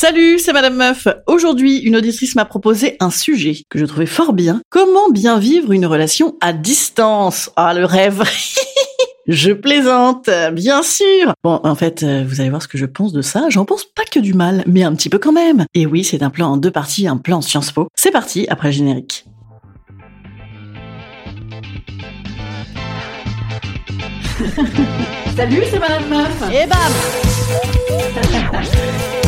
Salut, c'est Madame Meuf. Aujourd'hui, une auditrice m'a proposé un sujet que je trouvais fort bien. Comment bien vivre une relation à distance? Ah, le rêve Je plaisante, bien sûr. Bon, en fait, euh, vous allez voir ce que je pense de ça. J'en pense pas que du mal, mais un petit peu quand même. Et oui, c'est un plan en deux parties, un plan Sciences Po. C'est parti, après le générique. Salut, c'est Madame Meuf. Et bam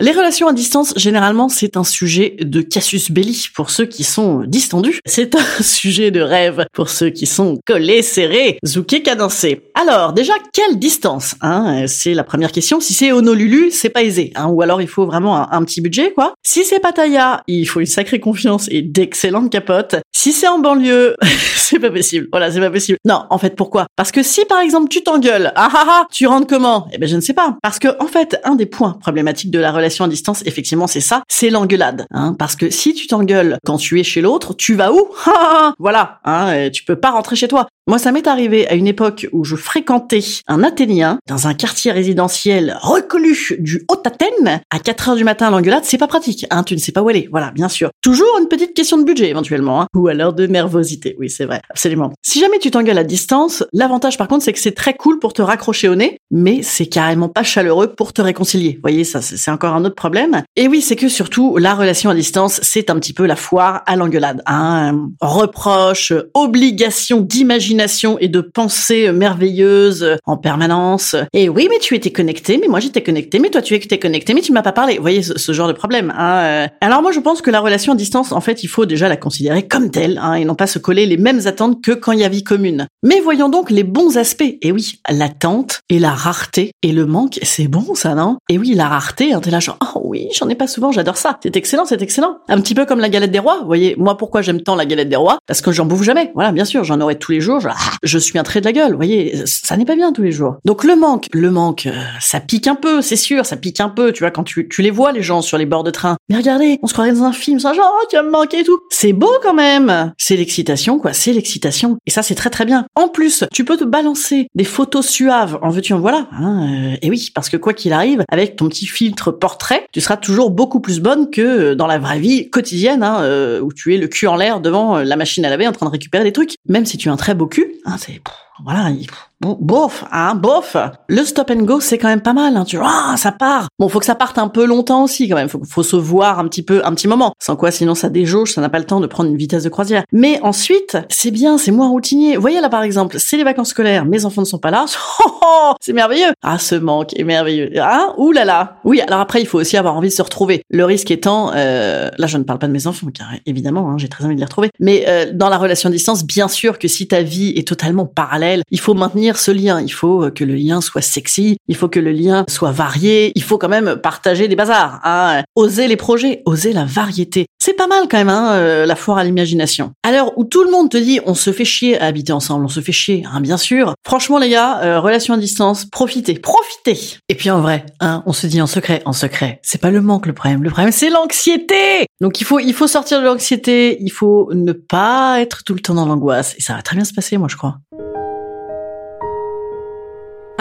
Les relations à distance, généralement, c'est un sujet de casus belli pour ceux qui sont distendus. C'est un sujet de rêve pour ceux qui sont collés, serrés, zoukés, cadencés. Alors, déjà, quelle distance hein? C'est la première question. Si c'est Honolulu, c'est pas aisé. Hein? Ou alors, il faut vraiment un, un petit budget, quoi. Si c'est Pattaya, il faut une sacrée confiance et d'excellentes capotes. Si c'est en banlieue, c'est pas possible. Voilà, c'est pas possible. Non, en fait, pourquoi? Parce que si, par exemple, tu t'engueules, ah ah ah, tu rentres comment? Eh ben, je ne sais pas. Parce que, en fait, un des points problématiques de la relation à distance, effectivement, c'est ça, c'est l'engueulade. Hein, parce que si tu t'engueules quand tu es chez l'autre, tu vas où? Voilà, hein, tu peux pas rentrer chez toi. Moi, ça m'est arrivé à une époque où je fréquentais un Athénien dans un quartier résidentiel reconnu du Haut-Athènes. À 4 heures du matin, l'engueulade, c'est pas pratique. Hein, tu ne sais pas où aller. Voilà, bien sûr. Toujours une petite question de budget, éventuellement. Hein, ou alors de nervosité. Oui, c'est vrai. Absolument. Si jamais tu t'engueules à distance, l'avantage, par contre, c'est que c'est très cool pour te raccrocher au nez, mais c'est carrément pas chaleureux pour te réconcilier. Vous voyez, ça, c'est encore un autre problème. Et oui, c'est que surtout, la relation à distance, c'est un petit peu la foire à l'engueulade. Hein, reproche, obligation d'imaginer et de pensées merveilleuses en permanence. Et oui, mais tu étais connecté, mais moi j'étais connecté, mais toi tu étais connecté, mais tu m'as pas parlé. Vous voyez ce, genre de problème. Hein Alors moi je pense que la relation à distance, en fait, il faut déjà la considérer comme telle, hein, et non pas se coller les mêmes attentes que quand il y a vie commune. Mais voyons donc les bons aspects. Et oui, l'attente et la rareté et le manque, c'est bon ça, non? Et oui, la rareté, hein, t'es là genre, oh oui, j'en ai pas souvent, j'adore ça. C'est excellent, c'est excellent. Un petit peu comme la galette des rois. Vous voyez, moi pourquoi j'aime tant la galette des rois? Parce que j'en bouffe jamais. Voilà, bien sûr, j'en aurai tous les jours. Je suis un trait de la gueule, voyez, ça n'est pas bien tous les jours. Donc le manque, le manque, euh, ça pique un peu, c'est sûr, ça pique un peu, tu vois, quand tu les vois les gens sur les bords de train. Mais regardez, on se croirait dans un film, ça genre, oh, tu vas me manquer et tout. C'est beau quand même. C'est l'excitation, quoi, c'est l'excitation. Et ça, c'est très très bien. En plus, tu peux te balancer des photos suaves, en veux-tu, en voilà. Hein, euh, et oui, parce que quoi qu'il arrive, avec ton petit filtre portrait, tu seras toujours beaucoup plus bonne que dans la vraie vie quotidienne, hein, euh, où tu es le cul en l'air devant la machine à laver en train de récupérer des trucs. Même si tu as un très beau cul, hein, c'est voilà, bof, hein, bof. Le stop and go, c'est quand même pas mal, hein, tu vois, ah, ça part. Bon, faut que ça parte un peu longtemps aussi, quand même. Faut, faut se voir un petit peu, un petit moment. Sans quoi, sinon, ça déjauge, ça n'a pas le temps de prendre une vitesse de croisière. Mais ensuite, c'est bien, c'est moins routinier. Voyez là, par exemple, c'est les vacances scolaires, mes enfants ne sont pas là. Oh, oh, oh, c'est merveilleux. Ah, ce manque est merveilleux. Hein, ouh là là. Oui, alors après, il faut aussi avoir envie de se retrouver. Le risque étant, euh, là, je ne parle pas de mes enfants, car évidemment, hein, j'ai très envie de les retrouver. Mais euh, dans la relation à distance, bien sûr que si ta vie est totalement parallèle, il faut maintenir ce lien. Il faut que le lien soit sexy. Il faut que le lien soit varié. Il faut quand même partager des bazars. Hein. Oser les projets, oser la variété. C'est pas mal quand même, hein, euh, la foire à l'imagination. À l'heure où tout le monde te dit on se fait chier à habiter ensemble, on se fait chier, hein, bien sûr. Franchement les gars, euh, relation à distance, profitez, profitez. Et puis en vrai, hein, on se dit en secret, en secret. C'est pas le manque le problème, le problème c'est l'anxiété. Donc il faut, il faut sortir de l'anxiété, il faut ne pas être tout le temps dans l'angoisse et ça va très bien se passer, moi je crois.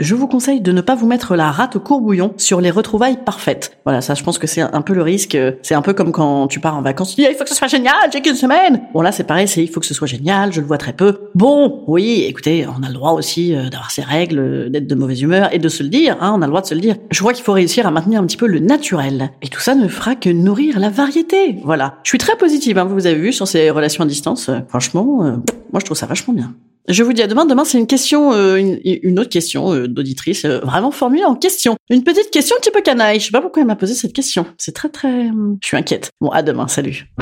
je vous conseille de ne pas vous mettre la rate au courbouillon sur les retrouvailles parfaites. Voilà, ça, je pense que c'est un peu le risque. C'est un peu comme quand tu pars en vacances, dis, il faut que ce soit génial, j'ai qu'une semaine. Bon, là, c'est pareil, c'est il faut que ce soit génial, je le vois très peu. Bon, oui, écoutez, on a le droit aussi euh, d'avoir ses règles, euh, d'être de mauvaise humeur et de se le dire, hein, on a le droit de se le dire. Je crois qu'il faut réussir à maintenir un petit peu le naturel. Et tout ça ne fera que nourrir la variété. Voilà. Je suis très positive, hein, vous avez vu, sur ces relations à distance. Franchement, euh, moi, je trouve ça vachement bien. Je vous dis à demain. Demain, c'est une question, euh, une, autre question euh, d'auditrice, euh, vraiment formulée en question. Une petite question un petit peu canaille. Je sais pas pourquoi elle m'a posé cette question. C'est très très... Je suis inquiète. Bon, à demain. Salut.